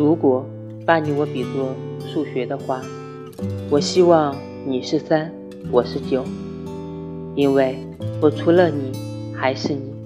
如果把你我比作数学的话我希望你是三我是九因为我除了你还是你。